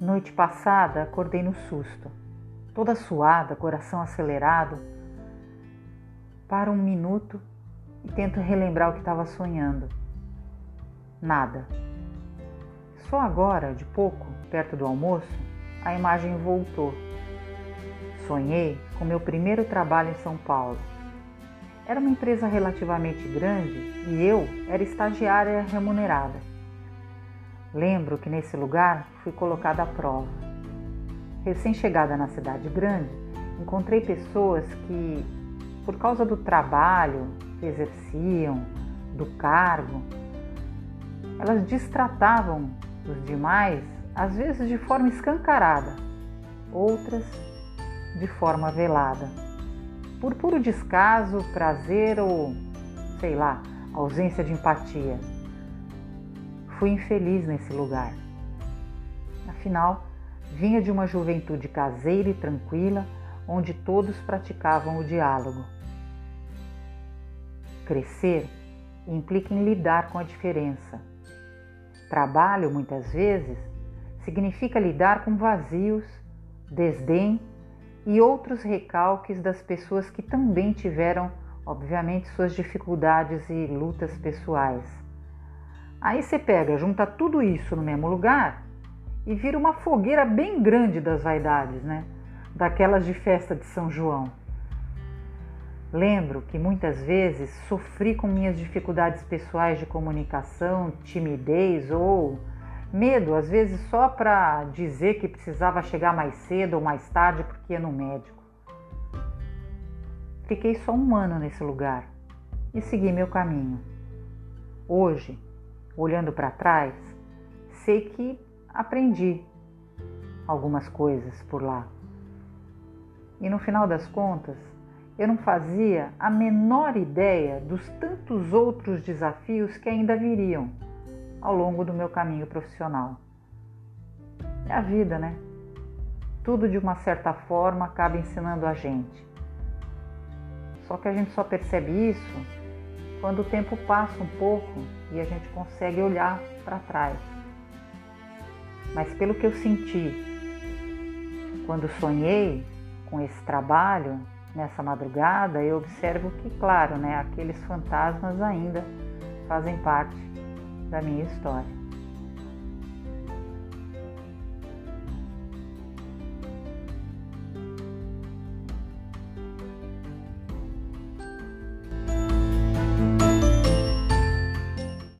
Noite passada acordei no susto, toda suada, coração acelerado. Paro um minuto e tento relembrar o que estava sonhando. Nada. Só agora, de pouco, perto do almoço, a imagem voltou. Sonhei com meu primeiro trabalho em São Paulo. Era uma empresa relativamente grande e eu era estagiária remunerada. Lembro que nesse lugar fui colocada à prova. Recém-chegada na cidade grande, encontrei pessoas que, por causa do trabalho que exerciam, do cargo, elas distratavam os demais, às vezes de forma escancarada, outras de forma velada. Por puro descaso, prazer ou, sei lá, ausência de empatia. Fui infeliz nesse lugar. Afinal, vinha de uma juventude caseira e tranquila, onde todos praticavam o diálogo. Crescer implica em lidar com a diferença Trabalho, muitas vezes, significa lidar com vazios, desdém e outros recalques das pessoas que também tiveram, obviamente, suas dificuldades e lutas pessoais. Aí você pega, junta tudo isso no mesmo lugar e vira uma fogueira bem grande das vaidades, né? Daquelas de festa de São João. Lembro que muitas vezes sofri com minhas dificuldades pessoais de comunicação, timidez ou medo, às vezes só para dizer que precisava chegar mais cedo ou mais tarde porque ia no médico. Fiquei só um ano nesse lugar e segui meu caminho. Hoje, olhando para trás, sei que aprendi algumas coisas por lá. E no final das contas, eu não fazia a menor ideia dos tantos outros desafios que ainda viriam ao longo do meu caminho profissional. É a vida, né? Tudo de uma certa forma acaba ensinando a gente. Só que a gente só percebe isso quando o tempo passa um pouco e a gente consegue olhar para trás. Mas pelo que eu senti quando sonhei com esse trabalho, nessa madrugada, eu observo que, claro, né, aqueles fantasmas ainda fazem parte da minha história.